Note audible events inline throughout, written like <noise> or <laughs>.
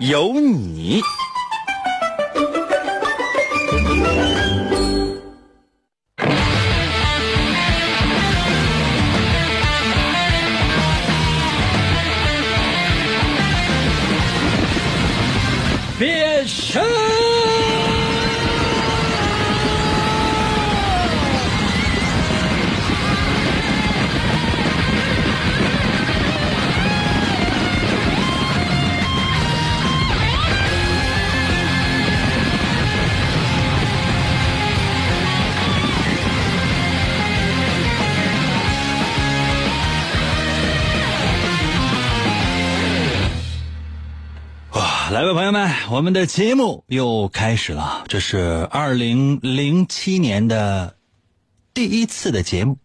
有你。我们的节目又开始了。这是二零零七年的第一次的节目。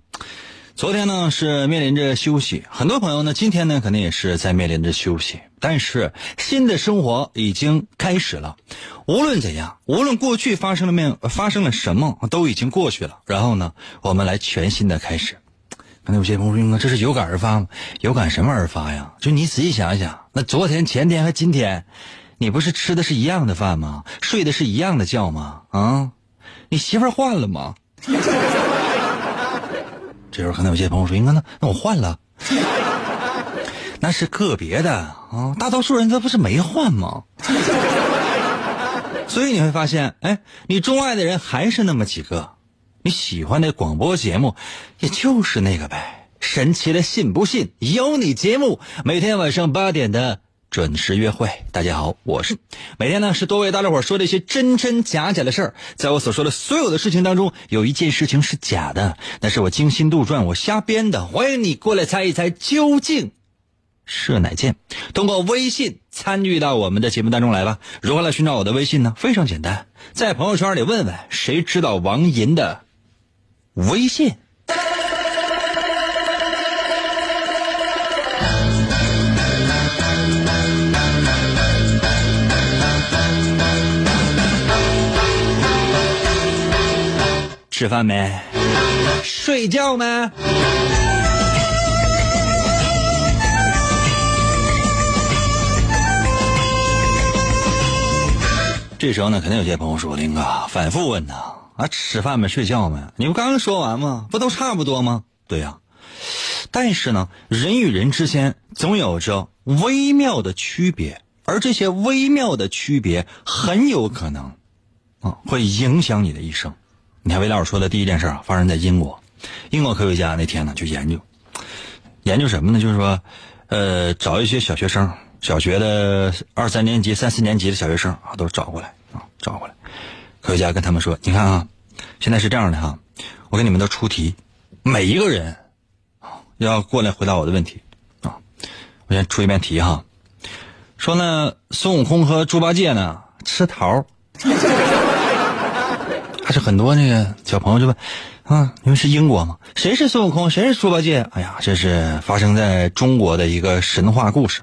昨天呢是面临着休息，很多朋友呢今天呢可能也是在面临着休息。但是新的生活已经开始了。无论怎样，无论过去发生了面发生了什么，都已经过去了。然后呢，我们来全新的开始。可能有些朋友说：“，这是有感而发吗？有感什么而发呀？就你仔细想一想，那昨天、前天和今天，你不是吃的是一样的饭吗？睡的是一样的觉吗？啊，你媳妇换了吗？” <laughs> 这时候可能有些朋友说：“应该，那那我换了，<laughs> 那是个别的啊，大多数人他不是没换吗？” <laughs> 所以你会发现，哎，你钟爱的人还是那么几个。你喜欢的广播节目，也就是那个呗。神奇的信不信有你节目，每天晚上八点的准时约会。大家好，我是每天呢是多为大家伙说这些真真假假的事儿。在我所说的所有的事情当中，有一件事情是假的，那是我精心杜撰、我瞎编的。欢迎你过来猜一猜究竟是哪件。通过微信参与到我们的节目当中来吧。如何来寻找我的微信呢？非常简单，在朋友圈里问问谁知道王银的。微信。吃饭没？睡觉没？这时候呢，肯定有些朋友说：“林哥，反复问他。”啊，吃饭没？睡觉没？你不刚刚说完吗？不都差不多吗？对呀，但是呢，人与人之间总有着微妙的区别，而这些微妙的区别很有可能啊，会影响你的一生。你看，魏老师说的第一件事啊，发生在英国，英国科学家那天呢就研究，研究什么呢？就是说，呃，找一些小学生，小学的二三年级、三四年级的小学生啊，都找过来啊，找过来。科学家跟他们说：“你看啊，现在是这样的哈，我给你们都出题，每一个人啊要过来回答我的问题啊。我先出一遍题哈，说呢，孙悟空和猪八戒呢吃桃，<laughs> 还是很多那个小朋友就问啊，因为是英国嘛，谁是孙悟空，谁是猪八戒？哎呀，这是发生在中国的一个神话故事，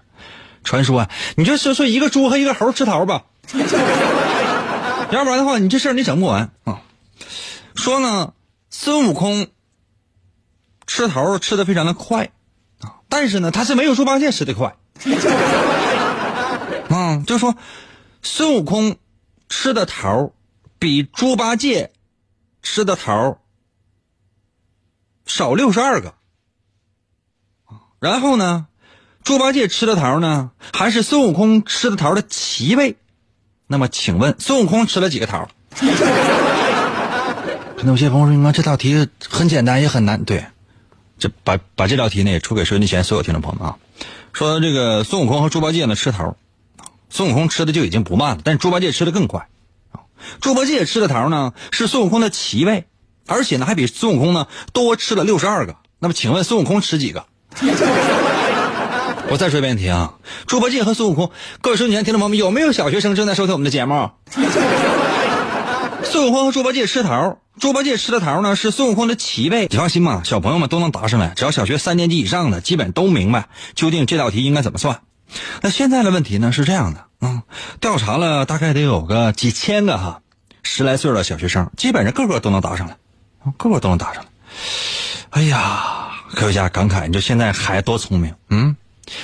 传说啊，你就说说一个猪和一个猴吃桃吧。”要不然的话，你这事儿你整不完啊！说呢，孙悟空吃桃吃的非常的快啊，但是呢，他是没有猪八戒吃的快。嗯，就说孙悟空吃的桃比猪八戒吃的桃少六十二个。然后呢，猪八戒吃的桃呢，还是孙悟空吃的桃的七倍。那么，请问孙悟空吃了几个桃？<laughs> 可能有些朋友说：“你这道题很简单，也很难。”对，这把把这道题呢也出给收音机前所有听众朋友们啊。说这个孙悟空和猪八戒呢吃桃，孙悟空吃的就已经不慢了，但是猪八戒吃的更快。猪八戒吃的桃呢是孙悟空的七倍，而且呢还比孙悟空呢多吃了六十二个。那么，请问孙悟空吃几个？<laughs> 我再说一遍题啊，猪八戒和孙悟空，各位收音机前听众朋友们，有没有小学生正在收听我们的节目？<laughs> 孙悟空和猪八戒吃桃，猪八戒吃的桃呢是孙悟空的七倍。你放心吧，小朋友们都能答上来，只要小学三年级以上的，基本都明白究竟这道题应该怎么算。那现在的问题呢是这样的，嗯，调查了大概得有个几千个哈，十来岁的小学生，基本上个个都能答上来，个个都能答上来。哎呀，科学家感慨，你说现在孩子多聪明，嗯，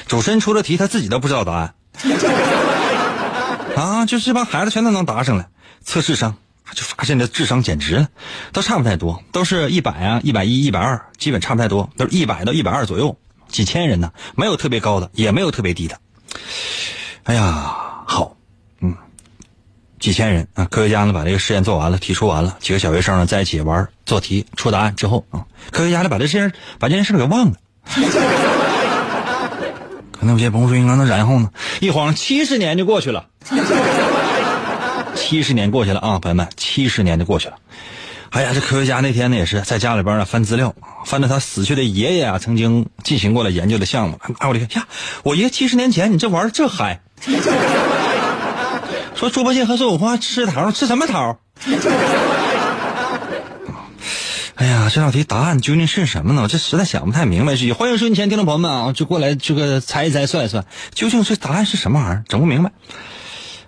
主持人出的题他自己都不知道答案，<laughs> 啊，就这帮孩子全都能答上来，测智商。就发现这智商简直了，都差不太多，都是一百啊，一百一、一百二，基本差不太多，都是一百到一百二左右。几千人呢，没有特别高的，也没有特别低的。哎呀，好，嗯，几千人啊，科学家呢把这个实验做完了，提出完了，几个小学生呢在一起玩做题出答案之后啊，科学家呢把这事把这件事给忘了。<laughs> 可能有些朋友说：“应该那然后呢？一晃七十年就过去了。”七十年过去了啊，朋友们，七十年就过去了。哎呀，这科学家那天呢也是在家里边呢翻资料，翻到他死去的爷爷啊曾经进行过了研究的项目。哎，我的天呀，我爷七十年前你这玩意儿这嗨？<laughs> 说猪八戒和孙悟空吃桃，吃什么桃？<laughs> 哎呀，这道题答案究竟是什么呢？我这实在想不太明白。欢迎收音前听众朋友们啊，就过来这个猜一猜、算一算，究竟这答案是什么玩意儿？整不明白。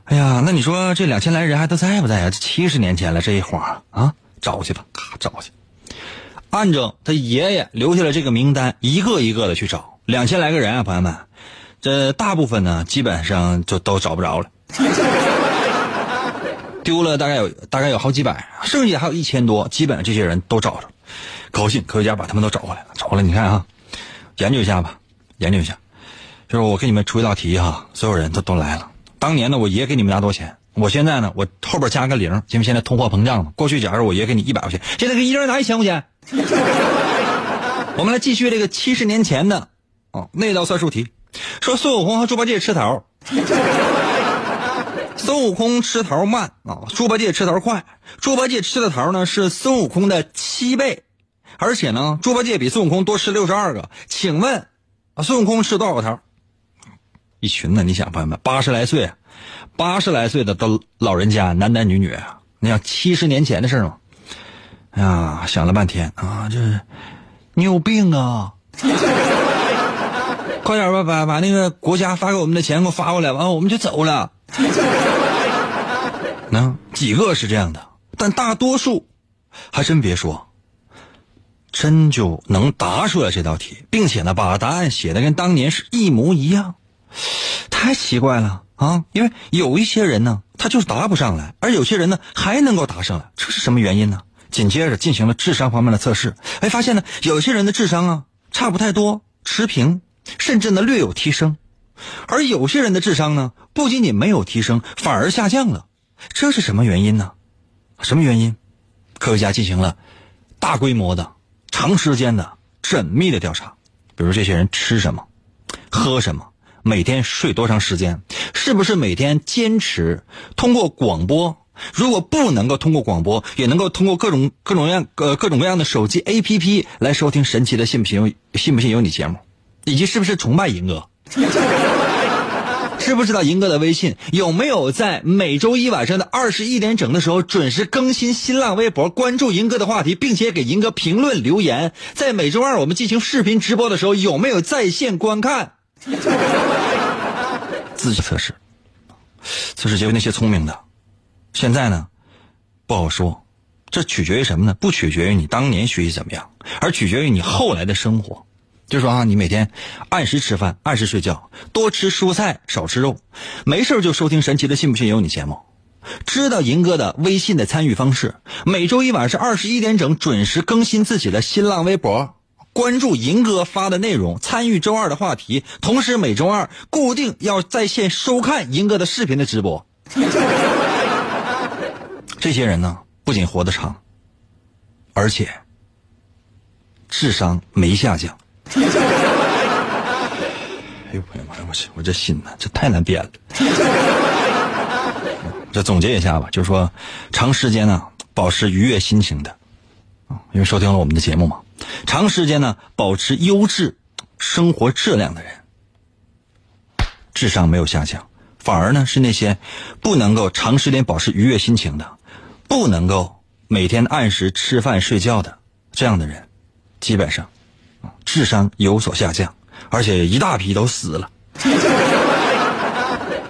哎呀，那你说这两千来人还都在不在啊？这七十年前了，这一晃啊，找去吧，咔找去。按照他爷爷留下了这个名单，一个一个的去找。两千来个人啊，朋友们，这大部分呢，基本上就都找不着了，丢了大概有大概有好几百，剩下还有一千多，基本上这些人都找着。高兴，科学家把他们都找回来了，找回来，你看啊，研究一下吧，研究一下。就是我给你们出一道题哈，所有人都都来了。当年呢，我爷给你们拿多少钱？我现在呢，我后边加个零，因为现在通货膨胀嘛。过去假如我爷给你一百块钱，现在给一人拿一千块钱。我们来继续这个七十年前的哦那道算术题，说孙悟空和猪八戒吃桃，孙悟空吃桃慢啊，猪八戒吃桃快。猪八戒吃的桃呢是孙悟空的七倍，而且呢，猪八戒比孙悟空多吃六十二个。请问啊，孙悟空吃多少个桃？一群呢，你想朋友们，八十来岁，八十来岁的都老人家，男男女女，你想七十年前的事儿吗？哎呀，想了半天啊，这你有病啊！快点吧，把把那个国家发给我们的钱给我发过来，完了我们就走了。能几个是这样的，但大多数还真别说，真就能答出来这道题，并且呢，把答案写的跟当年是一模一样。太奇怪了啊！因为有一些人呢，他就是答不上来，而有些人呢还能够答上来，这是什么原因呢？紧接着进行了智商方面的测试，哎，发现呢，有些人的智商啊差不太多，持平，甚至呢略有提升，而有些人的智商呢不仅仅没有提升，反而下降了，这是什么原因呢？什么原因？科学家进行了大规模的、长时间的、缜密的调查，比如这些人吃什么，喝什么。每天睡多长时间？是不是每天坚持通过广播？如果不能够通过广播，也能够通过各种各种样呃各种各样的手机 APP 来收听神奇的信不信有信不信有你节目，以及是不是崇拜银哥？<laughs> 知不知道银哥的微信？有没有在每周一晚上的二十一点整的时候准时更新新浪微博，关注银哥的话题，并且给银哥评论留言？在每周二我们进行视频直播的时候，有没有在线观看？<laughs> 自己测试，测试结果那些聪明的，现在呢不好说，这取决于什么呢？不取决于你当年学习怎么样，而取决于你后来的生活。就说啊，你每天按时吃饭，按时睡觉，多吃蔬菜，少吃肉，没事就收听神奇的信不信由你节目，知道银哥的微信的参与方式，每周一晚上二十一点整准时更新自己的新浪微博。关注银哥发的内容，参与周二的话题，同时每周二固定要在线收看银哥的视频的直播。<laughs> 这些人呢，不仅活得长，而且智商没下降。<laughs> 哎呦我的妈呀！我去，我这心呐，这太难编了。<laughs> 这总结一下吧，就是说，长时间呢保持愉悦心情的，因为收听了我们的节目嘛。长时间呢，保持优质生活质量的人，智商没有下降，反而呢是那些不能够长时间保持愉悦心情的，不能够每天按时吃饭睡觉的这样的人，基本上智商有所下降，而且一大批都死了。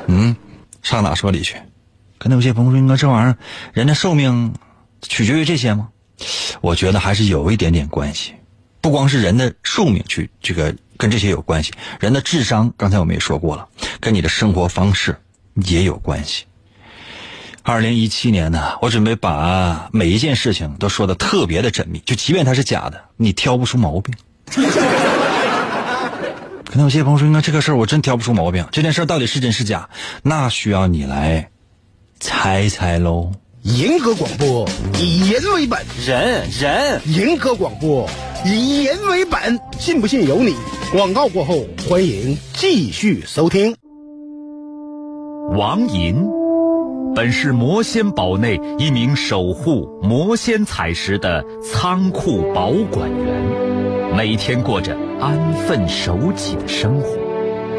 嗯，上哪说理去？可能有些朋友说：“哥，这玩意儿人的寿命取决于这些吗？”我觉得还是有一点点关系，不光是人的寿命去这个跟这些有关系，人的智商，刚才我们也说过了，跟你的生活方式也有关系。二零一七年呢，我准备把每一件事情都说的特别的缜密，就即便它是假的，你挑不出毛病。可能有些朋友说：“那这个事儿我真挑不出毛病，这件事到底是真是假？那需要你来猜猜喽。”银河广播以人为本，人人银河广播以人为本，信不信由你。广告过后，欢迎继续收听。王银本是魔仙堡内一名守护魔仙彩石的仓库保管员，每天过着安分守己的生活。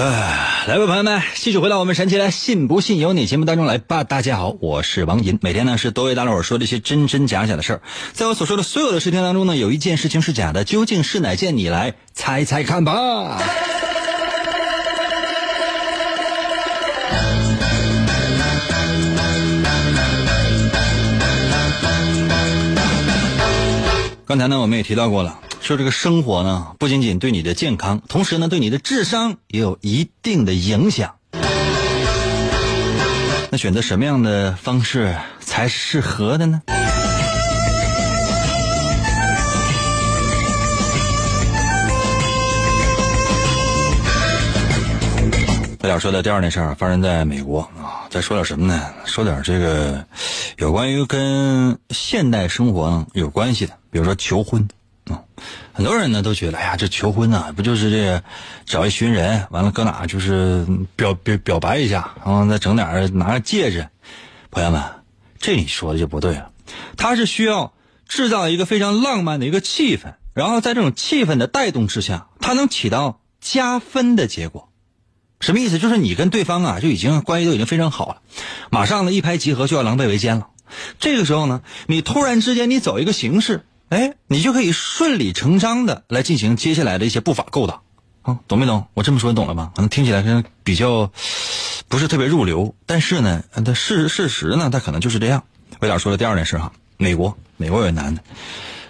哎，来吧，朋友们，继续回到我们神奇的“信不信由你”节目当中来吧。大家好，我是王银，每天呢是多为大伙儿说这些真真假假的事儿。在我所说的所有的事情当中呢，有一件事情是假的，究竟是哪件？你来猜猜看吧。刚才呢，我们也提到过了。说这个生活呢，不仅仅对你的健康，同时呢，对你的智商也有一定的影响。那选择什么样的方式才适合的呢？咱俩说的第二件事儿发生在美国啊。再说点什么呢？说点这个有关于跟现代生活有关系的，比如说求婚。啊，很多人呢都觉得，哎呀，这求婚呢，不就是这找一群人，完了搁哪就是表表表白一下，然后再整点拿个戒指。朋友们，这你说的就不对了，他是需要制造一个非常浪漫的一个气氛，然后在这种气氛的带动之下，它能起到加分的结果。什么意思？就是你跟对方啊就已经关系都已经非常好了，马上呢一拍即合就要狼狈为奸了。这个时候呢，你突然之间你走一个形式。哎，你就可以顺理成章的来进行接下来的一些步伐勾当，啊，懂没懂？我这么说你懂了吧？可能听起来可能比较不是特别入流，但是呢，它事事实呢，它可能就是这样。魏老说的第二件事哈，美国，美国有男的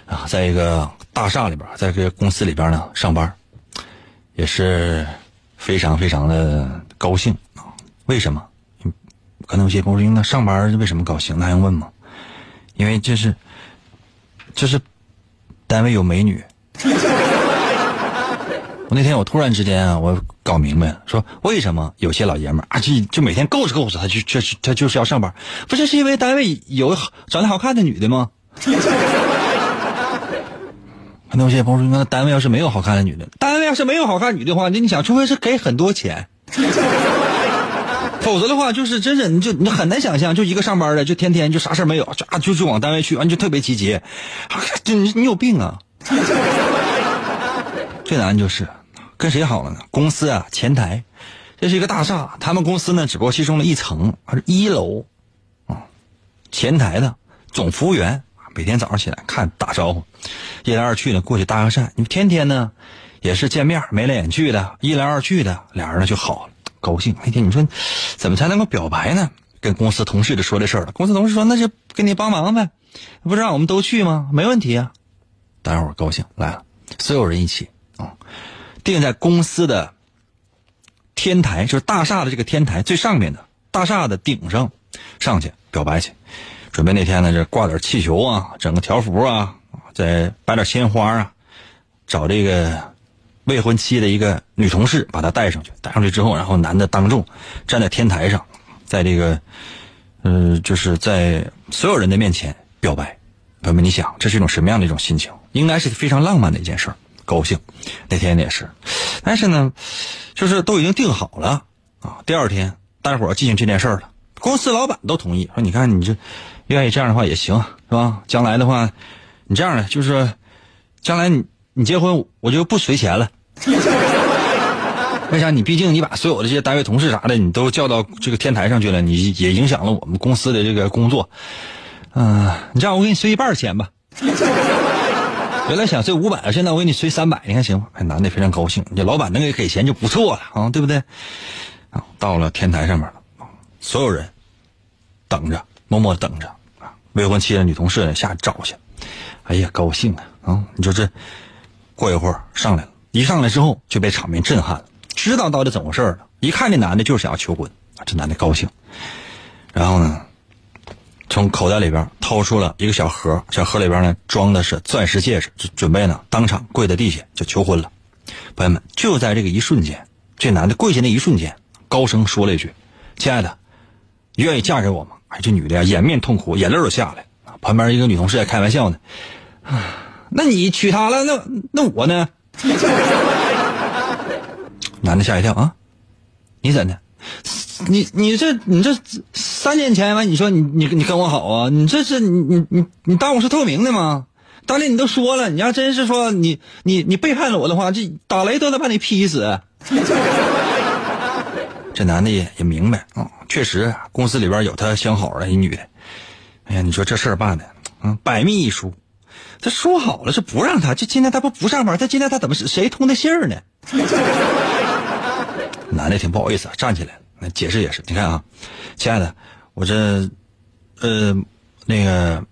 啊，在一个大厦里边，在这个公司里边呢上班，也是非常非常的高兴啊。为什么？可能有些朋友说，那上班为什么高兴？那还用问吗？因为这是。就是单位有美女，我那天我突然之间啊，我搞明白了，说为什么有些老爷们儿啊，就就每天够着够着，他就确实他就是要上班，不是是因为单位有长得好看的女的吗？可能有些朋友说，那单位要是没有好看的女的，单位要是没有好看女的话，那你想，除非是给很多钱。否则的话，就是真是你就你很难想象，就一个上班的，就天天就啥事没有，就啊就就往单位去，完就特别积极，就你你有病啊！<laughs> 最难就是跟谁好了呢？公司啊，前台，这是一个大厦，他们公司呢只不过其中的一层，是一楼啊，前台的总服务员，每天早上起来看打招呼，一来二去的过去搭个讪，你们天天呢也是见面眉来眼去的，一来二去的俩人呢就好了。高兴那天你说，怎么才能够表白呢？跟公司同事就说这事儿了。公司同事说：“那就给你帮忙呗，不是让我们都去吗？没问题啊。”大家伙高兴来了，所有人一起啊，定在公司的天台，就是大厦的这个天台最上面的大厦的顶上上去表白去。准备那天呢，这挂点气球啊，整个条幅啊，再摆点鲜花啊，找这个未婚妻的一个女同事把她带上去。带上去之后，然后男的当众站在天台上，在这个，呃，就是在所有人的面前表白。朋友们，你想这是一种什么样的一种心情？应该是非常浪漫的一件事高兴。那天也是，但是呢，就是都已经定好了啊。第二天，大伙儿进行这件事了，公司老板都同意说：“你看，你这愿意这样的话也行，是吧？将来的话，你这样的就是，将来你你结婚我就不随钱了。<laughs> 为啥？你毕竟你把所有的这些单位同事啥的，你都叫到这个天台上去了，你也影响了我们公司的这个工作。嗯，你这样我给你随一半钱吧。”原来想随五百，现在我给你随三百，你看行吗？哎，男的非常高兴，你老板能给给钱就不错了啊，对不对？啊，到了天台上面了，所有人等着，默默等着。未婚妻的女同事呢下找去，哎呀，高兴啊啊！你说这过一会儿上来了，一上来之后就被场面震撼了，知道到底怎么回事了。一看这男的就是想要求婚，这男的高兴，然后呢？从口袋里边掏出了一个小盒，小盒里边呢装的是钻石戒指，就准备呢当场跪在地下就求婚了。朋友们，就在这个一瞬间，这男的跪下那一瞬间，高声说了一句：“亲爱的，愿意嫁给我吗？”哎，这女的呀掩面痛哭，眼泪都下来。旁边一个女同事也开玩笑呢：“ <sighs> 那你娶她了，那那我呢？” <laughs> 男的吓一跳啊，你怎的？你你这你这三年前完，你说你你你跟我好啊？你这是你你你你当我是透明的吗？当年你都说了，你要真是说你你你背叛了我的话，这打雷都能把你劈死。<laughs> 这男的也也明白啊，确实公司里边有他相好的一女的。哎呀，你说这事儿办的，嗯，百密一疏。他说好了是不让他，就今天他不不上班，他今天他怎么谁通的信儿呢？<laughs> 男的挺不好意思，站起来了。那解释也是，你看啊，亲爱的，我这，呃，那个，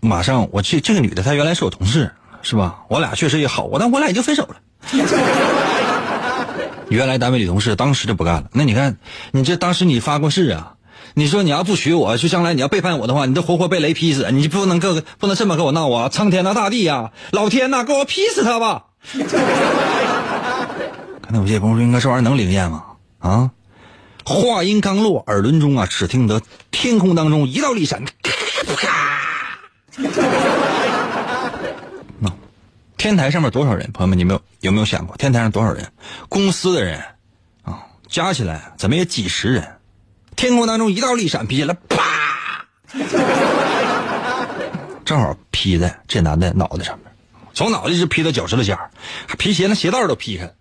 马上我这这个女的，她原来是我同事，是吧？我俩确实也好，但我俩已经分手了。<laughs> 原来单位女同事当时就不干了。那你看，你这当时你发过誓啊？你说你要不娶我，就将来你要背叛我的话，你都活活被雷劈死。你不能跟不能这么跟我闹啊！苍天呐，大地呀，老天呐，给我劈死他吧！<laughs> 看那有些朋友说，应该这玩意儿能灵验吗？啊？话音刚落，耳轮中啊，只听得天空当中一道利闪，咔咔。<laughs> 那天台上面多少人？朋友们，你们有有没有想过，天台上多少人？公司的人啊，加起来怎么也几十人。天空当中一道利闪劈下来，啪，<laughs> 正好劈在这男的脑袋上面，从脑袋一直劈到脚趾头尖皮鞋那鞋带都劈开了，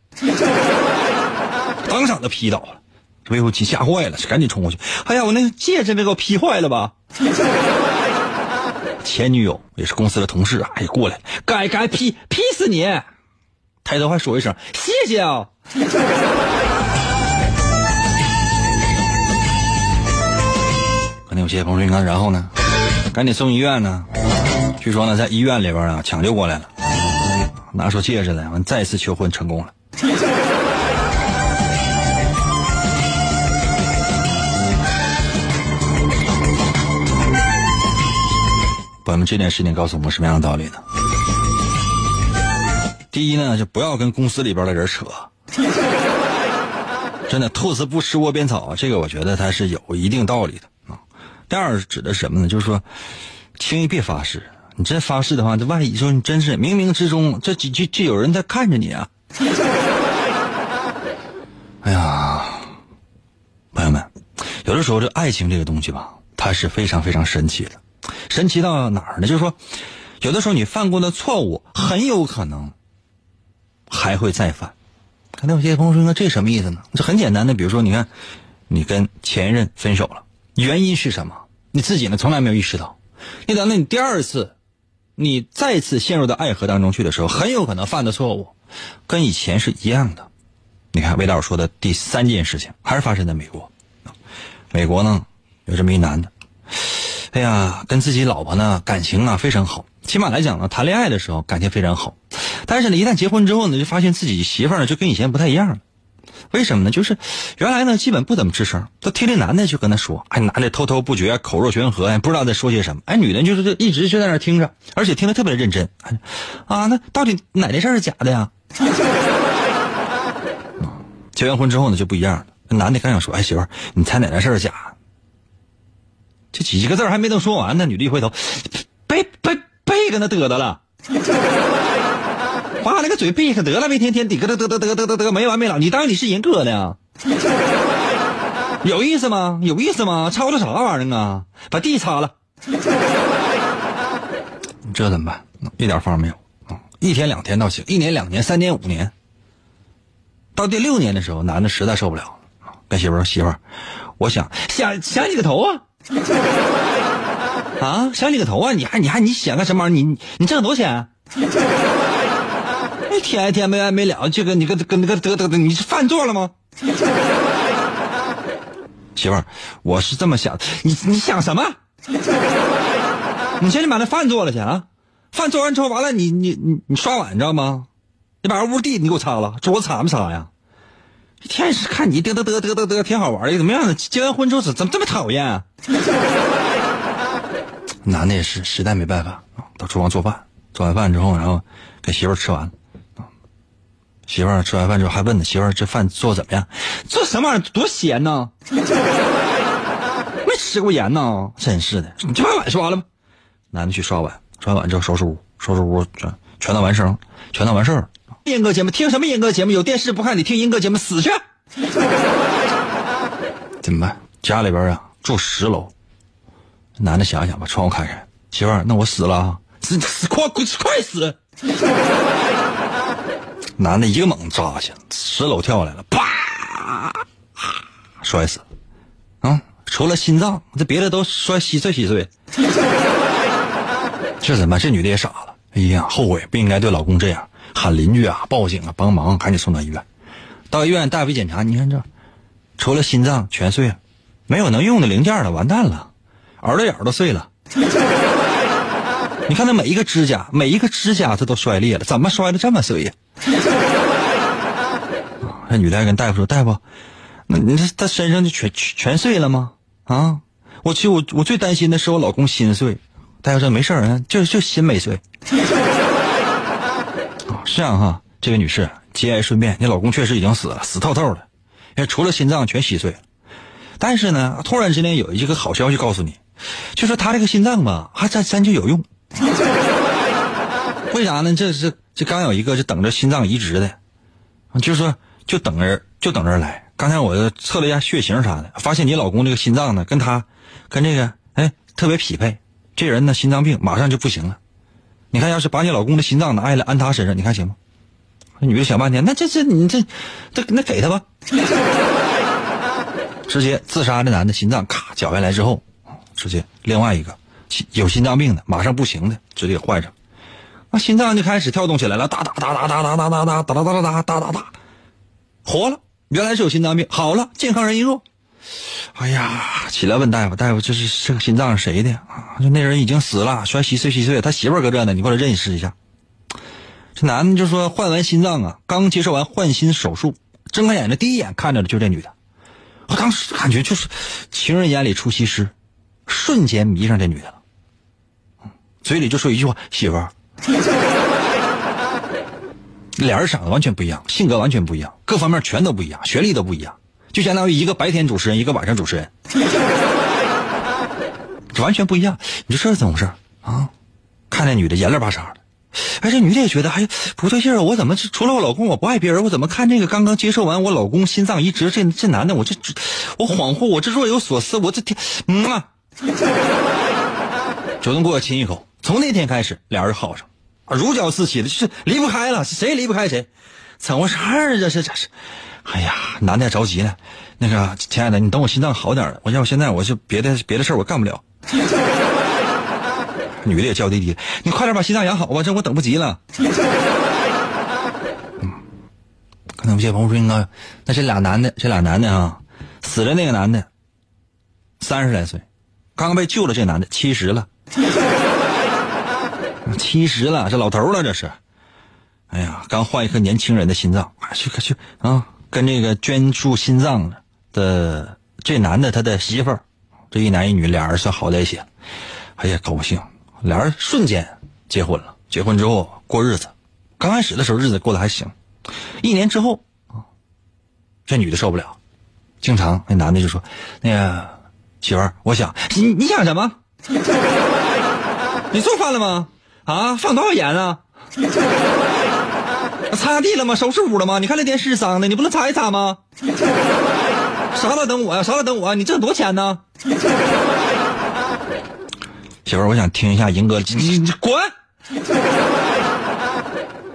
当场就劈倒了。魏无忌吓坏了，赶紧冲过去。哎呀，我那个戒指没给我劈坏了吧？<laughs> 前女友也是公司的同事，哎，过来，该该劈劈死你！抬头还说一声谢谢啊。那有些朋友说，然后呢？赶紧送医院呢？据说呢，在医院里边啊，抢救过来了，拿出戒指来，完再次求婚成功了。朋友们，这件事情告诉我们什么样的道理呢？第一呢，就不要跟公司里边的人扯，<laughs> 真的兔子不吃窝边草，这个我觉得它是有一定道理的。第二指的什么呢？就是说，轻易别发誓，你真发誓的话，这万一说你真是冥冥之中，这就就就有人在看着你啊。<laughs> 哎呀，朋友们，有的时候这爱情这个东西吧，它是非常非常神奇的。神奇到哪儿呢？就是说，有的时候你犯过的错误，很有可能还会再犯。可能有些朋友说：“那这什么意思呢？”这很简单的，比如说，你看，你跟前任分手了，原因是什么？你自己呢，从来没有意识到。你等到你第二次，你再次陷入到爱河当中去的时候，很有可能犯的错误跟以前是一样的。你看，魏导说的第三件事情，还是发生在美国。美国呢，有这么一男的，哎呀，跟自己老婆呢感情啊非常好，起码来讲呢，谈恋爱的时候感情非常好，但是呢，一旦结婚之后呢，就发现自己媳妇儿呢就跟以前不太一样了。为什么呢？就是原来呢，基本不怎么吱声，都听这男的就跟他说，哎，男的滔滔不绝，口若悬河，不知道在说些什么。哎，女的就是一直就在那听着，而且听得特别认真。啊，那到底哪件事是假的呀？<laughs> 结完婚之后呢，就不一样了。男的刚想说，哎，媳妇儿，你猜哪件事是假？这几个字还没等说完呢，女的一回头，被被被跟他嘚嘚了。把那个嘴闭上得了，一天天底疙嘚嘚嘚嘚嘚嘚没完没了。你当你是人哥呢？<laughs> 有意思吗？有意思吗？吵吵啥玩意儿啊？把地擦了。<laughs> 这怎么办？一点法没有。一天两天倒行，一年两年三年五年。到第六年的时候，男的实在受不了，跟媳妇说：“媳妇，我想想想你个头啊！<laughs> 啊，想你个头啊！你还你还你想干什么？你你挣了多少钱？”一天一天没完没了，这个你跟跟那个得得得，你是犯错了吗？<laughs> 媳妇儿，我是这么想，你你想什么？你先去把那饭做了去啊！饭做完之后，完了你你你你刷碗，你知道吗？你把屋地你给我擦了，桌子擦没擦呀？一天是看你嘚嘚嘚嘚嘚嘚，挺好玩的，怎么样的？结完婚之后怎怎么这么讨厌？啊男的也是实在没办法，到厨房做饭，做完饭之后，然后给媳妇儿吃完。媳妇儿吃完饭之后还问呢，媳妇儿这饭做怎么样？做什么玩意儿？多咸呢！<laughs> 没吃过盐呢，真是的！你就把碗刷了吧。男的去刷碗，刷完碗之后收拾屋，收拾屋全全都完事儿，全都完事儿。音歌节目听什么音歌节目？有电视不看，你听音歌节目死去！<laughs> 怎么办？家里边啊住十楼，男的想想把窗户开开，媳妇儿，那我死了啊！死死快快快死！<laughs> 男的一个猛扎下去，十楼跳下来了，啪，摔死了。啊，除了心脏，这别的都摔稀碎稀碎。这怎么？这女的也傻了。哎呀，后悔不应该对老公这样，喊邻居啊，报警啊，帮忙，赶紧送到医院。到医院，大夫一检查，你看这，除了心脏全碎了，没有能用的零件了，完蛋了，耳朵眼都碎了。你看他每一个指甲，每一个指甲他都摔裂了，怎么摔的这么碎呀？那女的还跟大夫说：“大夫，那你这他身上就全全碎了吗？啊，我其实我我最担心的是我老公心碎。”大夫说：“没事儿，就就心没碎。<laughs> ”是这样哈，这位女士，节哀顺变，你老公确实已经死了，死透透的，因为除了心脏全稀碎了。但是呢，突然之间有一个好消息告诉你，就说他这个心脏吧，还真真就有用。<laughs> 为啥呢？这是这刚有一个就等着心脏移植的，就说就等着就等着来。刚才我测了一下血型啥的，发现你老公这个心脏呢，跟他跟这个哎特别匹配。这人呢，心脏病马上就不行了。你看，要是把你老公的心脏拿下来安他身上，你看行吗？那女的想半天，那这这你这这那给他吧。<laughs> 直接自杀的男的心脏咔绞下来之后，直接另外一个有心脏病的马上不行的直接换上，那心脏就开始跳动起来了，哒哒哒哒哒哒哒哒哒哒哒哒哒哒哒哒，活了。原来是有心脏病，好了，健康人一个。哎呀，起来问大夫，大夫这是这个心脏是谁的啊？就那人已经死了，摔稀碎稀碎，他媳妇搁这呢，你过来认识一下。这男的就说换完心脏啊，刚接受完换心手术，睁开眼睛第一眼看着的就这女的，我当时感觉就是情人眼里出西施，瞬间迷上这女的了，嘴里就说一句话：“媳妇儿。”俩人长得完全不一样，性格完全不一样，各方面全都不一样，学历都不一样。就相当于一个白天主持人，一个晚上主持人，<laughs> 这完全不一样。你说这是怎么回事啊？看那女的眼泪巴沙的，哎，这女的也觉得哎不对劲儿，我怎么除了我老公我不爱别人？我怎么看这个刚刚接受完我老公心脏移植这这男的，我这我恍惚，我这若有所思，我这天嗯啊，<laughs> 主动给我亲一口。从那天开始，俩人好上，啊如胶似漆的，就是离不开了，谁也离不开谁。怎么回事儿？这是这是。哎呀，男的着急呢。那个亲爱的，你等我心脏好点了，我要现在我就别的别的事儿我干不了。<laughs> 女的也娇滴滴，你快点把心脏养好吧，这我等不及了。嗯，可能有些朋友说，应该那这俩男的，这俩男的啊，死了那个男的，三十来岁，刚被救了。这男的七十了，七十了，这老头了，这是。哎呀，刚换一颗年轻人的心脏，快去去啊！跟这个捐助心脏的这男的他的媳妇儿，这一男一女俩人算好在一起。哎呀，高兴，俩人瞬间结婚了。结婚之后过日子，刚开始的时候日子过得还行，一年之后啊，这女的受不了，经常那男的就说：“那个媳妇儿，我想你你想什么？<laughs> 你做饭了吗？啊，放多少盐啊？” <laughs> 擦地了吗？收拾屋了吗？你看那电视脏的，你不能擦一擦吗？啥了等我呀？啥了等我？你挣多少钱呢？<laughs> 媳妇儿，我想听一下银哥，你你滚！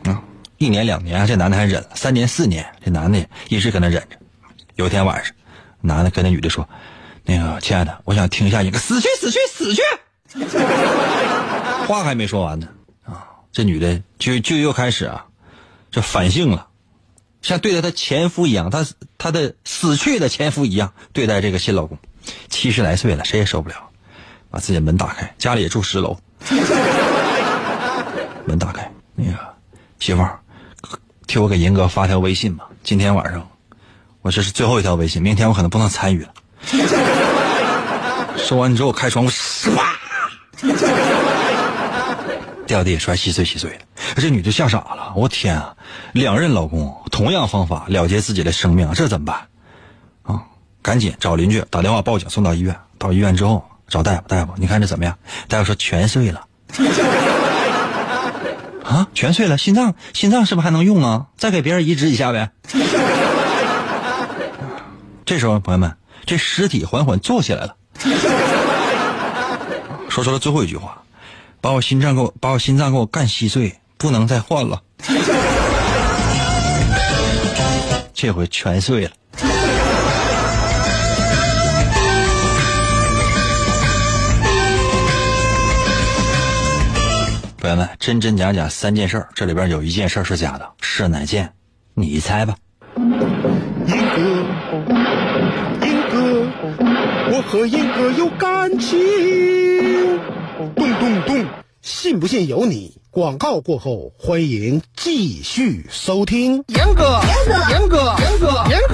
啊，一年两年，这男的还忍了；三年四年，这男的一直搁那忍着。有一天晚上，男的跟那女的说：“那个亲爱的，我想听一下银哥，死去死去死去！”话还没说完呢，啊，这女的就就又开始啊。就反性了，像对待她前夫一样，她她的死去的前夫一样对待这个新老公。七十来岁了，谁也受不了，把自己的门打开，家里也住十楼，<laughs> 门打开，那个媳妇儿，替我给银哥发条微信吧。今天晚上，我这是最后一条微信，明天我可能不能参与了。<laughs> 说完之后，开窗户，唰。掉地摔稀碎稀碎的，这女的吓傻了。我天啊，两任老公同样方法了结自己的生命，这怎么办？啊，赶紧找邻居打电话报警，送到医院。到医院之后找大夫，大夫，你看这怎么样？大夫说全碎了。<laughs> 啊，全碎了，心脏心脏是不是还能用啊？再给别人移植一下呗。这时候朋友们，这尸体缓缓坐起来了，说出了最后一句话。把我心脏给我，把我心脏给我干稀碎，不能再换了。这回全碎了。朋友们，真真假假三件事，这里边有一件事是假的，是哪件？你猜吧。英哥，英哥，我和英哥有感情。咚咚咚，信不信由你。广告过后，欢迎继续收听。严哥，严哥，严哥，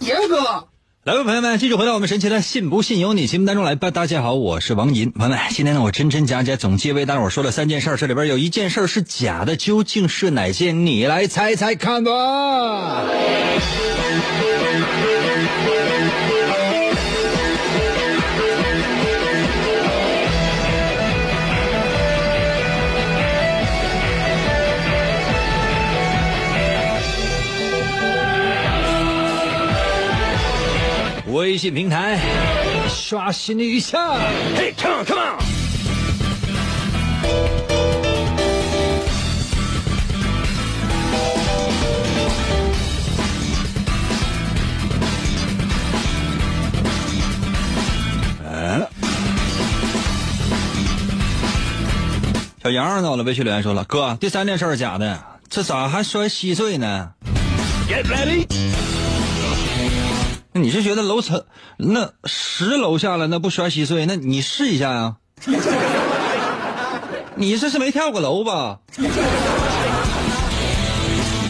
严哥，来吧，朋友们，继续回到我们神奇的“信不信由你”节目当中来吧。大家好，我是王银。朋友们，今天呢，我真真假假总结为大伙说了三件事，这里边有一件事是假的，究竟是哪件？你来猜猜看吧。微信平台刷新一下，嘿，come on，come on。小杨到了，微信留言说了：“哥，第三件事是假的，这咋还摔稀碎呢？”Get ready。那你是觉得楼层那十楼下了那不摔稀碎？那你试一下呀！<laughs> 你这是没跳过楼吧？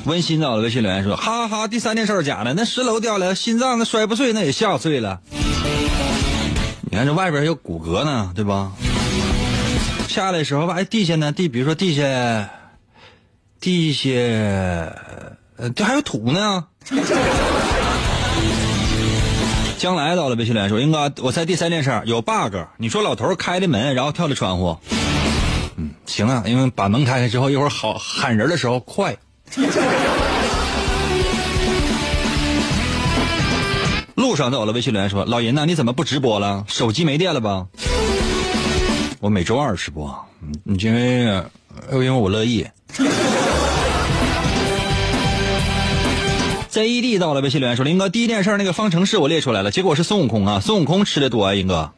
温馨到了，微信留言说：哈哈哈，第三件事假的，那十楼掉了，心脏那摔不碎，那也吓碎了。你看这外边有骨骼呢，对吧？下来的时候，哎，地下呢？地，比如说地下，地下，呃，这还有土呢。将来到了，微信留言说：“英哥，我猜第三件事有 bug。你说老头开的门，然后跳的窗户。嗯，行啊，因为把门开开之后，一会儿好喊人的时候快。路上在我的微信留言说：“老银呐，你怎么不直播了？手机没电了吧？”我每周二直播，嗯，因为因为我乐意。ZED 到了微信留言说：“林哥，第一件事那个方程式我列出来了，结果是孙悟空啊，孙悟空吃的多啊，英哥。”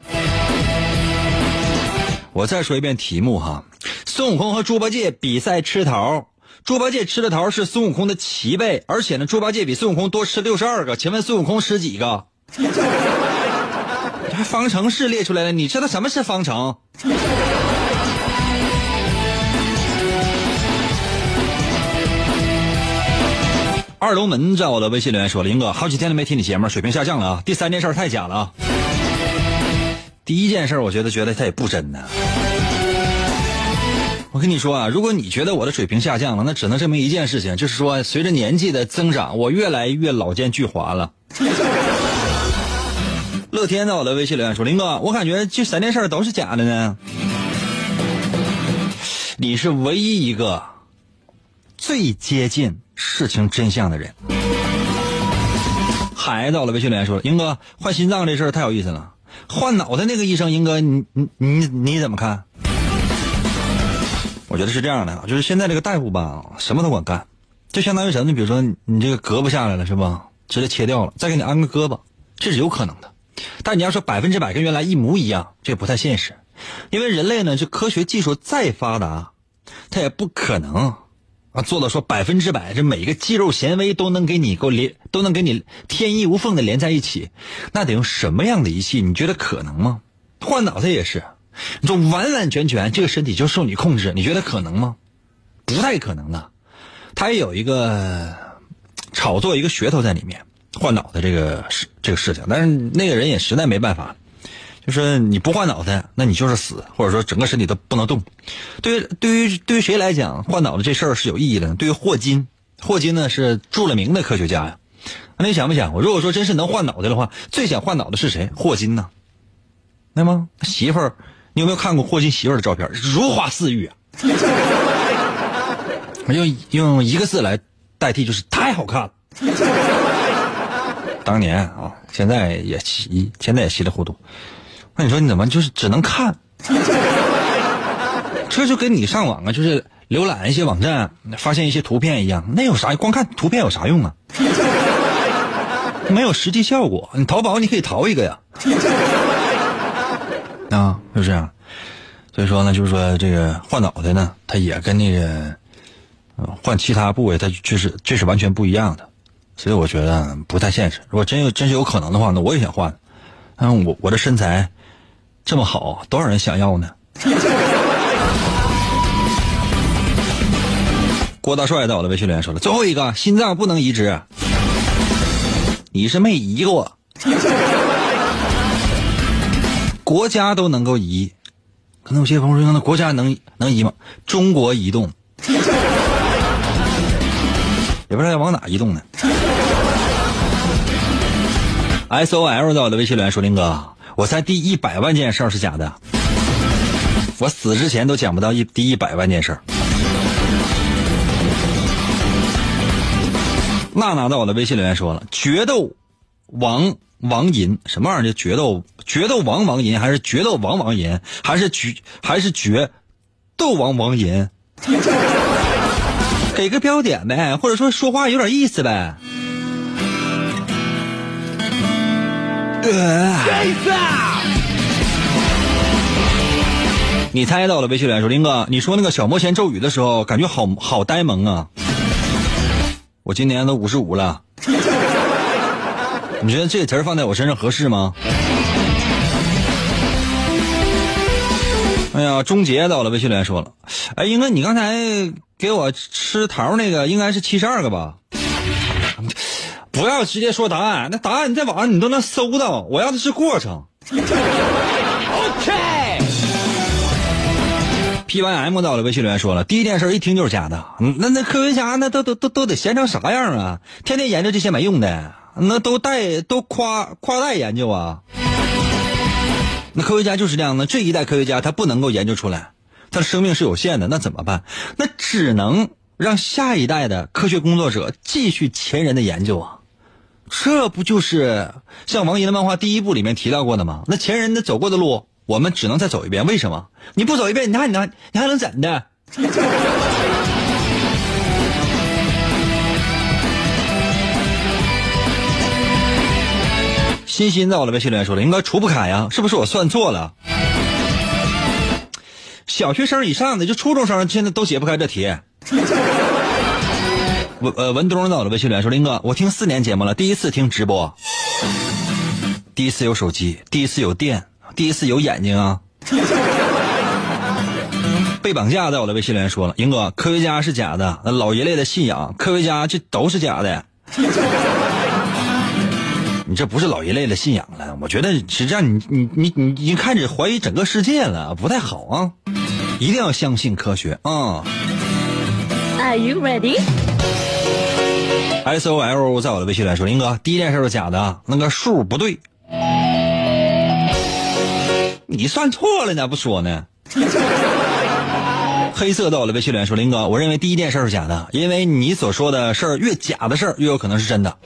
我再说一遍题目哈，孙悟空和猪八戒比赛吃桃，猪八戒吃的桃是孙悟空的七倍，而且呢，猪八戒比孙悟空多吃六十二个，请问孙悟空吃几个？<laughs> 方程式列出来了，你知道什么是方程？二龙门在我的微信留言说：“林哥，好几天都没听你节目，水平下降了啊！第三件事太假了啊！第一件事，我觉得觉得他也不真呢。我跟你说啊，如果你觉得我的水平下降了，那只能证明一件事情，就是说随着年纪的增长，我越来越老奸巨猾了。<laughs> 乐天在我的微信留言说：“林哥，我感觉这三件事都是假的呢。你是唯一一个最接近事情真相的人。”海到了微信留言说：“英哥换心脏这事儿太有意思了。”换脑袋那个医生，英哥，你你你你怎么看？我觉得是这样的，就是现在这个大夫吧，什么都管干，就相当于什么？你比如说，你这个胳膊下来了是吧？直接切掉了，再给你安个胳膊，这是有可能的。但你要说百分之百跟原来一模一样，这也不太现实，因为人类呢，这科学技术再发达，它也不可能。啊，做到说百分之百，这每个肌肉纤维都能给你够连，都能给你天衣无缝的连在一起，那得用什么样的仪器？你觉得可能吗？换脑袋也是，你说完完全全这个身体就受你控制，你觉得可能吗？不太可能的，他也有一个炒作一个噱头在里面，换脑袋这个事这个事情，但是那个人也实在没办法。就是你不换脑袋，那你就是死，或者说整个身体都不能动。对于对于对于谁来讲，换脑子这事儿是有意义的呢？对于霍金，霍金呢是著了名的科学家呀。那你想不想我，如果说真是能换脑袋的话，最想换脑的是谁？霍金呢？那么媳妇儿，你有没有看过霍金媳妇儿的照片？如花似玉啊！<laughs> 用用一个字来代替，就是太好看了。当年啊，现在也稀，现在也稀里糊涂。那你说你怎么就是只能看？这就跟你上网啊，就是浏览一些网站，发现一些图片一样，那有啥？光看图片有啥用啊？<laughs> 没有实际效果。你淘宝你可以淘一个呀。啊，就这样。所以说呢，就是说这个换脑袋呢，它也跟那个换其他部位，它确实这是完全不一样的。所以我觉得不太现实。如果真有真是有可能的话，那我也想换。嗯，我我的身材。这么好，多少人想要呢？<laughs> 郭大帅在我的微信留言说了，最后一个心脏不能移植，你是没移过，<laughs> 国家都能够移，可能有些朋友说，那国家能能移吗？中国移动，<laughs> 也不知道要往哪移动呢。S O L 在我的微信留言说，林哥。我猜第一百万件事儿是假的，我死之前都讲不到一第一百万件事儿。娜娜在我的微信留言说了：“决斗王王银什么玩意儿？决斗决斗王王银还是决斗王王银还是决还是决斗王王银？给个标点呗，或者说说话有点意思呗。”你猜到了，微信留言说：“林哥，你说那个小魔仙咒语的时候，感觉好好呆萌啊！我今年都五十五了，你觉得这词儿放在我身上合适吗？”哎呀，终结到了，微信留言说了：“哎，英哥，你刚才给我吃桃那个应该是七十二个吧？”不要直接说答案，那答案你在网上你都能搜到。我要的是过程。OK，P Y M 到了，微信留言说了，第一件事一听就是假的。那那科学家那都都都都得闲成啥样啊？天天研究这些没用的，那都带都夸夸带研究啊。那科学家就是这样的，这一代科学家他不能够研究出来，他的生命是有限的，那怎么办？那只能让下一代的科学工作者继续前人的研究啊。这不就是像王爷的漫画第一部里面提到过的吗？那前人的走过的路，我们只能再走一遍。为什么？你不走一遍，你还能你还能怎的？<laughs> 欣欣在我的微信留言说了，应该除不开呀，是不是我算错了？小学生以上的，就初中生，现在都解不开这题。文呃文东在我的微信里说，林哥，我听四年节目了，第一次听直播，第一次有手机，第一次有电，第一次有眼睛啊。<laughs> 被绑架在我的微信里说了，英哥，科学家是假的，那老一类的信仰，科学家这都是假的。<laughs> 你这不是老一类的信仰了，我觉得实际上你你你你已经开始怀疑整个世界了，不太好啊！一定要相信科学啊、Are you ready？S O L 在我的微信里说，林哥，第一件事是假的，那个数不对，你算错了你咋，不说呢。<laughs> 黑色在我的微信里说，林哥，我认为第一件事是假的，因为你所说的事儿越假的事儿越有可能是真的。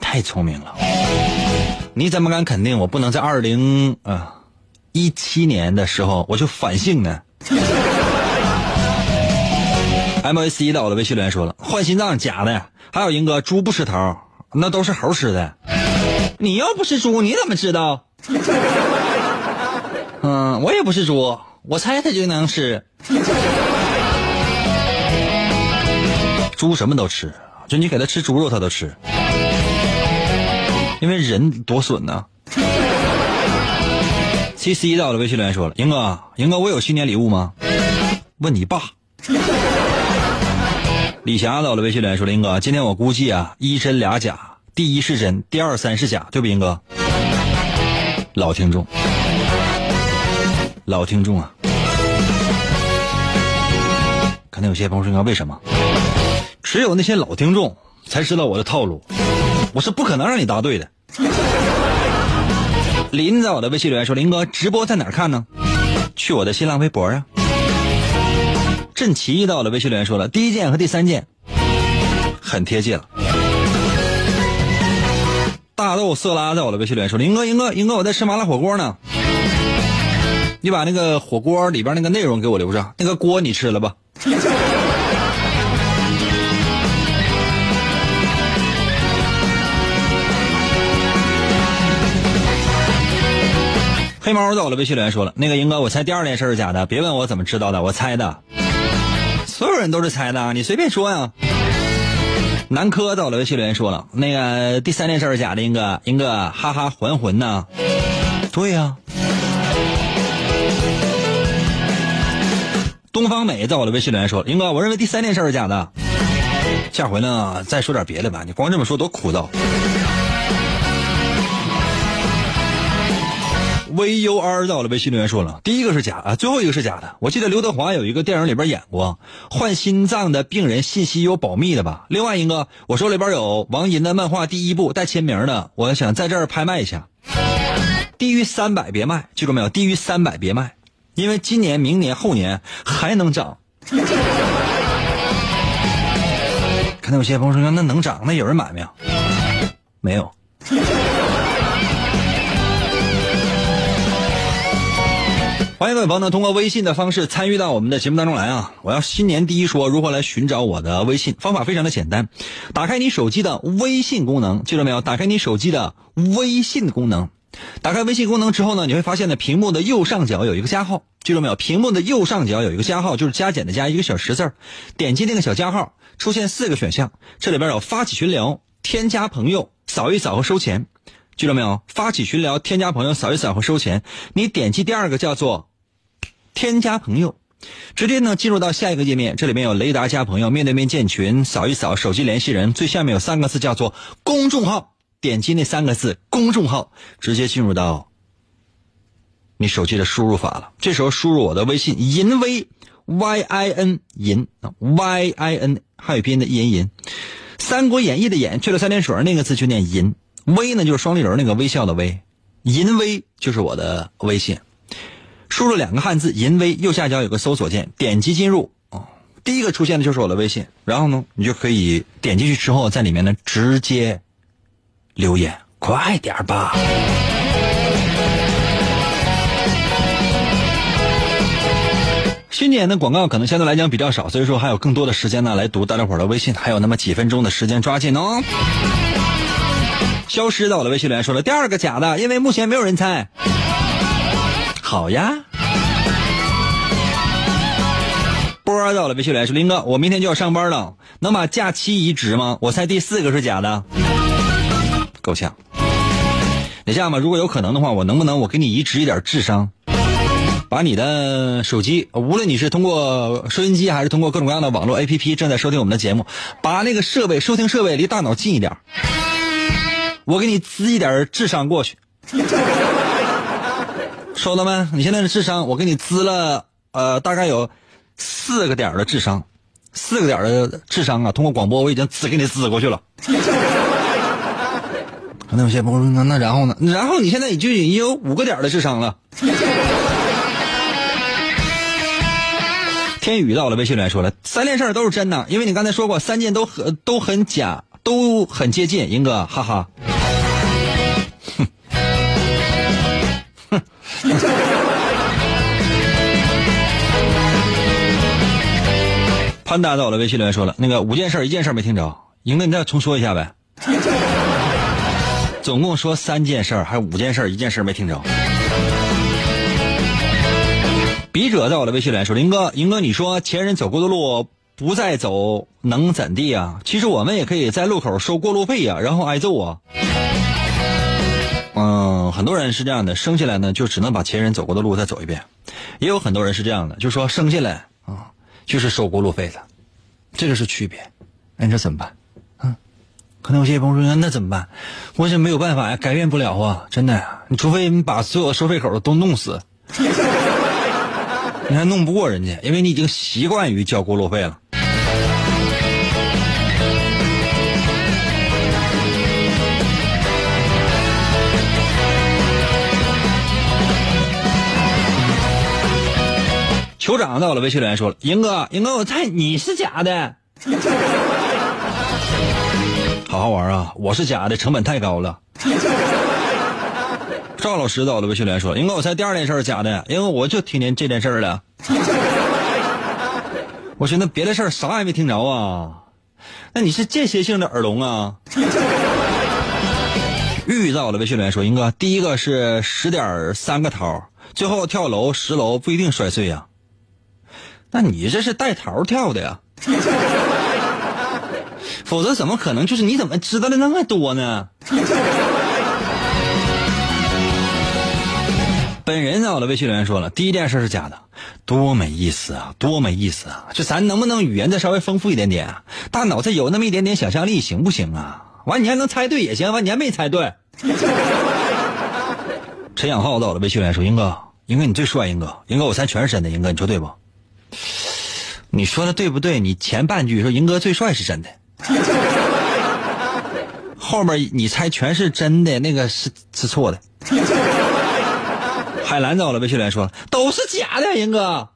太聪明了，你怎么敢肯定我不能在二零啊一七年的时候我就反省呢 <laughs> M A C 到我的微信留言说了，换心脏假的，还有英哥猪不吃头，那都是猴吃的。你又不是猪，你怎么知道？<laughs> 嗯，我也不是猪，我猜他就能吃。猪什么都吃，就你给他吃猪肉，他都吃。因为人多损呢。C C 到了微信留言说了，英哥，英哥，我有新年礼物吗？问你爸。李霞到了微信留言说，林哥，今天我估计啊，一真俩假，第一是真，第二三是假，对不，林哥？老听众，老听众啊，可能有些朋友说，为什么？只有那些老听众才知道我的套路，我是不可能让你答对的。林在我的微信留言说：“林哥，直播在哪儿看呢？去我的新浪微博啊。”郑奇到了微信留言说了：“第一件和第三件很贴切了。”大豆色拉在我的微信留言说：“林哥，英哥，英哥，我在吃麻辣火锅呢。你把那个火锅里边那个内容给我留着，那个锅你吃了吧。”黑猫在我的微信留言说了：“那个英哥，我猜第二件事是假的，别问我怎么知道的，我猜的。所有人都是猜的，你随便说呀。”南柯在我的微信留言说了：“那个第三件事是假的，英哥，英哥，哈哈还魂呢？对呀、东方美在我的微信留言说了：“英哥，我认为第三件事是假的。下回呢，再说点别的吧，你光这么说多枯燥。” V U R 在我的微信留言说了，第一个是假啊，最后一个是假的。我记得刘德华有一个电影里边演过，换心脏的病人信息有保密的吧？另外一个，我手里边有王银的漫画第一部带签名的，我想在这儿拍卖一下。低于三百别卖，记住没有？低于三百别卖，因为今年、明年、后年还能涨。看到有些朋友说那能涨，那有人买没有？没有。欢迎各位朋友呢，通过微信的方式参与到我们的节目当中来啊！我要新年第一说如何来寻找我的微信，方法非常的简单，打开你手机的微信功能，记住没有？打开你手机的微信功能，打开微信功能之后呢，你会发现呢，屏幕的右上角有一个加号，记住没有？屏幕的右上角有一个加号，就是加减的加一个小十字儿，点击那个小加号，出现四个选项，这里边有发起群聊、添加朋友、扫一扫和收钱。记住没有？发起群聊、添加朋友、扫一扫和收钱。你点击第二个叫做添加朋友，直接呢进入到下一个页面，这里面有雷达加朋友、面对面建群、扫一扫、手机联系人，最下面有三个字叫做公众号，点击那三个字公众号，直接进入到你手机的输入法了。这时候输入我的微信银威 y i n 银 y i n 汉语拼音的银银，《三国演义》的演去了三点水那个字就念银。微呢就是双立人那个微笑的微，银微就是我的微信，输入两个汉字银微，右下角有个搜索键，点击进入啊，第一个出现的就是我的微信，然后呢，你就可以点进去之后，在里面呢直接留言，快点吧。新年的广告可能相对来讲比较少，所以说还有更多的时间呢来读大家伙的微信，还有那么几分钟的时间，抓紧哦。消失的我的微信留言说了第二个假的，因为目前没有人猜。好呀。波到了微信留言说林哥，我明天就要上班了，能把假期移植吗？我猜第四个是假的，够呛。你这样吧，如果有可能的话，我能不能我给你移植一点智商？把你的手机，无论你是通过收音机还是通过各种各样的网络 APP 正在收听我们的节目，把那个设备收听设备离大脑近一点，我给你滋一点智商过去，收到没？你现在的智商，我给你滋了呃大概有四个点的智商，四个点的智商啊，通过广播我已经滋给你滋过去了。那有些朋友说，那那然后呢？然后你现在你就已经有五个点的智商了。天宇到了，微信里来说了，三件事都是真的，因为你刚才说过三件都很都很假，都很接近。英哥，哈哈。<laughs> 潘达到了，微信里来说了，那个五件事一件事没听着，赢哥你再重说一下呗。<laughs> 总共说三件事还五件事一件事没听着。笔者在我的微信里说：“林哥，林哥，你说前人走过的路不再走，能怎地啊？其实我们也可以在路口收过路费呀，然后挨揍啊。嗯，很多人是这样的，生下来呢就只能把前人走过的路再走一遍，也有很多人是这样的，就说生下来啊就是收过路费的，这个是区别。那你说怎么办？嗯，可能有些朋友说那怎么办？我是没有办法呀，改变不了啊，真的呀，你除非你把所有的收费口都弄死。<laughs> ”你还弄不过人家，因为你已经习惯于交过路费了。酋长到了，微信留言说了：“英哥，英哥，我猜你是假的。<laughs> 好好玩啊！我是假的，成本太高了。<laughs> ”赵老师到了，微信留言说：“英哥，我猜第二件事是假的，因为我就听见这件事了。<laughs> 我寻思别的事啥也没听着啊。那你是间歇性的耳聋啊？”遇到了，微信留言说：“英哥，第一个是十点三个桃，最后跳楼十楼不一定摔碎呀。那你这是带桃跳的呀？<laughs> 否则怎么可能？就是你怎么知道的那么多呢？” <laughs> 本人在，我的微信留言说了，第一件事是假的，多没意思啊，多没意思啊！就咱能不能语言再稍微丰富一点点啊？大脑再有那么一点点想象力，行不行啊？完，你还能猜对也行，完你还没猜对。<laughs> 陈小浩在我的，微信留言说：“英哥，英哥你最帅，英哥，英哥我猜全是真的，英哥你说对不？你说的对不对？你前半句说英哥最帅是真的，后面你猜全是真的，那个是是错的。”海兰走了，微信来说都是假的，英哥。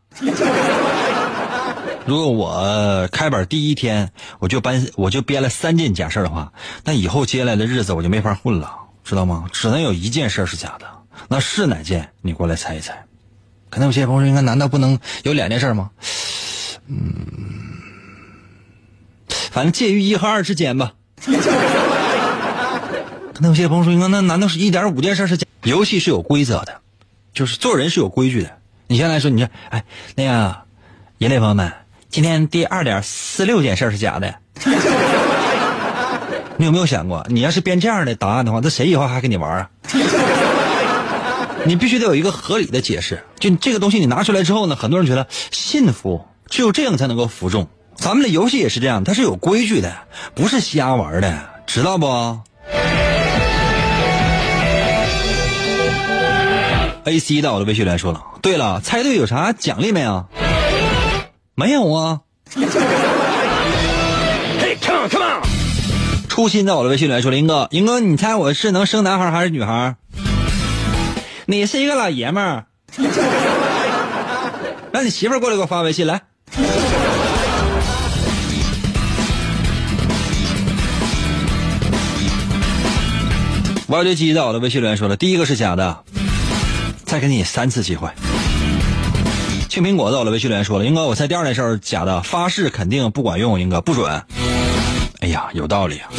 如果我开板第一天我就搬我就编了三件假事的话，那以后接下来的日子我就没法混了，知道吗？只能有一件事是假的，那是哪件？你过来猜一猜。可能有些朋友说，应该难道不能有两件事吗？嗯，反正介于一和二之间吧。可能有些朋友说，应该那难道是一点五件事是假？游戏是有规则的。就是做人是有规矩的。你现在说，你说，哎，那个，人类朋友们，今天第二点四六件事是假的。你有没有想过，你要是编这样的答案的话，那谁以后还跟你玩啊？你必须得有一个合理的解释。就这个东西你拿出来之后呢，很多人觉得信服，只有这样才能够服众。咱们的游戏也是这样，它是有规矩的，不是瞎玩的，知道不？A C 到我的微信来说了，对了，猜对有啥奖励没有？没有啊。<laughs> 嘿，come on come on。初心在我的微信来说，林哥，林哥，你猜我是能生男孩还是女孩？你是一个老爷们儿。<laughs> 让你媳妇儿过来给我发微信来。挖掘机在我的微信留言说了，第一个是假的，再给你三次机会。青苹果在我的微信留言说了，英哥，我猜第二件事假的，发誓肯定不管用，英哥不准。哎呀，有道理啊。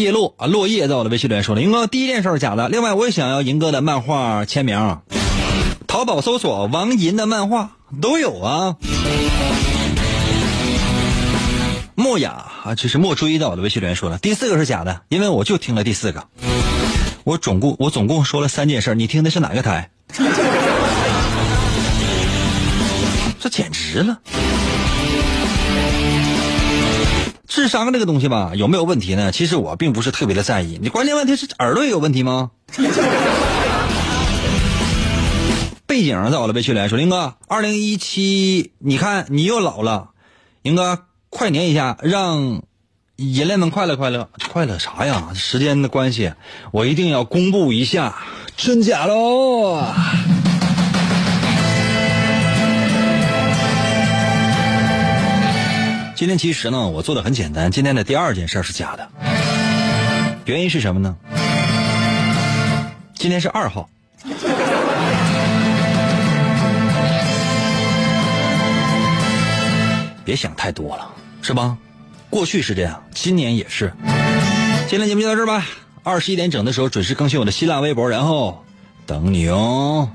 叶落啊，落叶在我的微信留言说了，英哥第一件事是假的，另外我也想要银哥的漫画签名，淘宝搜索王银的漫画都有啊。莫雅啊，这是莫追在我的微信留言说了，第四个是假的，因为我就听了第四个。我总共我总共说了三件事，你听的是哪个台？这简直了！智商这个东西吧，有没有问题呢？其实我并不是特别的在意。你关键问题是耳朵有问题吗？<laughs> 背景在我的微信留言说，林哥，二零一七，你看你又老了，林哥。快年一下，让人类们快乐快乐快乐啥呀？时间的关系，我一定要公布一下真假喽！今天其实呢，我做的很简单。今天的第二件事是假的，原因是什么呢？今天是二号，别想太多了。是吧？过去是这样，今年也是。今天节目就到这儿吧。二十一点整的时候准时更新我的新浪微博，然后等你哦。